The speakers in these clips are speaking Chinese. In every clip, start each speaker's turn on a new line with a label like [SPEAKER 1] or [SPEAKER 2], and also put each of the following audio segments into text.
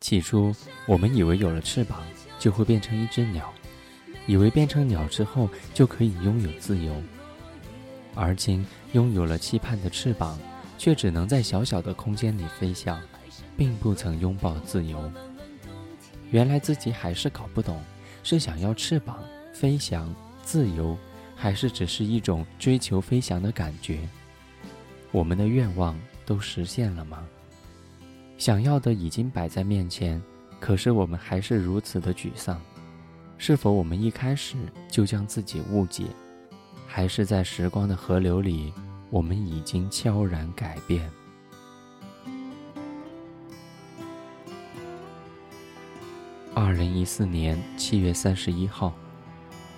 [SPEAKER 1] 起初，我们以为有了翅膀就会变成一只鸟，以为变成鸟之后就可以拥有自由。而今，拥有了期盼的翅膀，却只能在小小的空间里飞翔，并不曾拥抱自由。原来自己还是搞不懂，是想要翅膀飞翔自由，还是只是一种追求飞翔的感觉？我们的愿望都实现了吗？想要的已经摆在面前，可是我们还是如此的沮丧。是否我们一开始就将自己误解，还是在时光的河流里，我们已经悄然改变？二零一四年七月三十一号，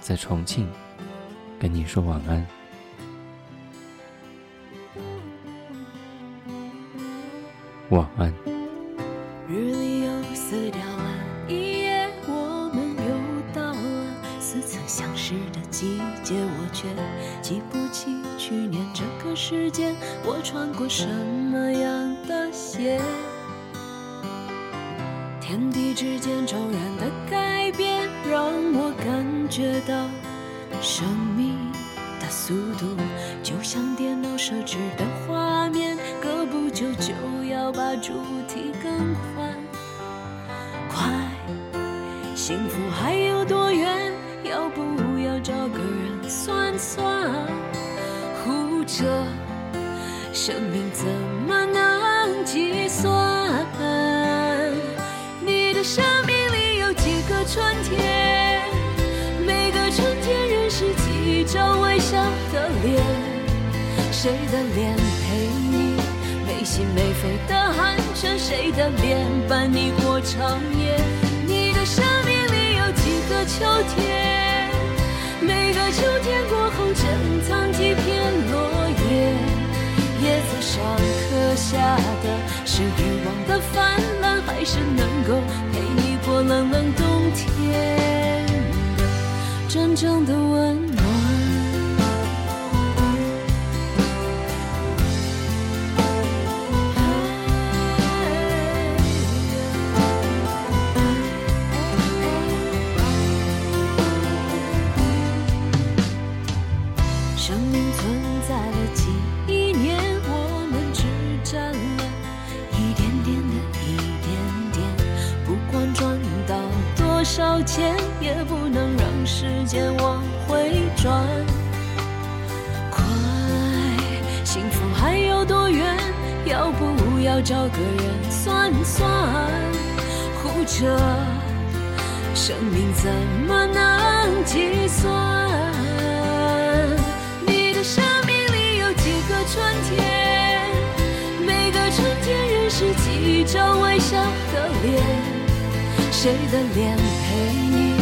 [SPEAKER 1] 在重庆，跟你说晚安。晚安。
[SPEAKER 2] 日历又撕掉了一页，我们又到了似曾相识的季节，我却记不起去年这个时间我穿过什么样的鞋。天地之间骤然的改变，让我感觉到生命的速度，就像把主题更换。快，幸福还有多远？要不要找个人算算？护着，生命怎么能计算？你的生命里有几个春天？每个春天认识几张微笑的脸，谁的脸陪你没心没肺的寒暄？谁的脸伴你过长夜？你的生命里有几个秋天？每个秋天过后珍藏几片落叶，叶子上刻下的是欲望的泛滥，还是能够陪你过冷冷冬天的真正的温暖？存在了几亿年，我们只占了一点点的一点点。不管赚到多少钱，也不能让时间往回转。快，幸福还有多远？要不要找个人算算？护着，生命怎么能计算？一张微笑的脸，谁的脸陪你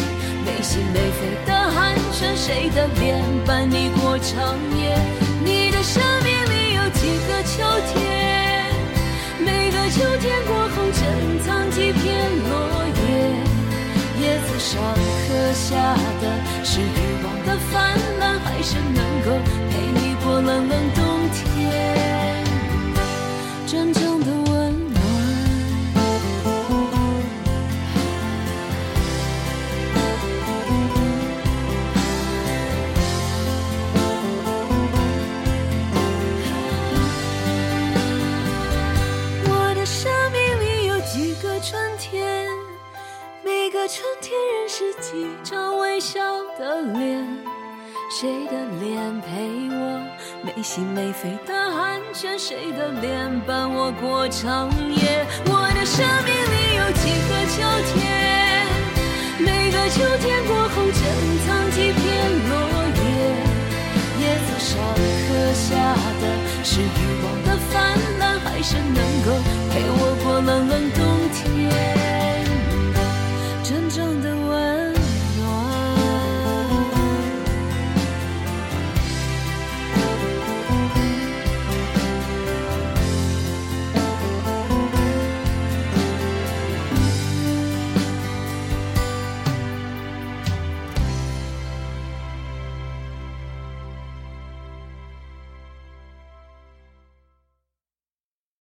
[SPEAKER 2] 没心没肺的寒暄？谁的脸伴你过长夜？你的生命里有几个秋天？每个秋天过后珍藏几片落叶，叶子上刻下的是欲望的泛滥，还是能够陪你过冷冷冬天真每个春天认识几张微笑的脸，谁的脸陪我没心没肺的寒暄？谁的脸伴我过长夜？我的生命里有几个秋天？每个秋天过后珍藏几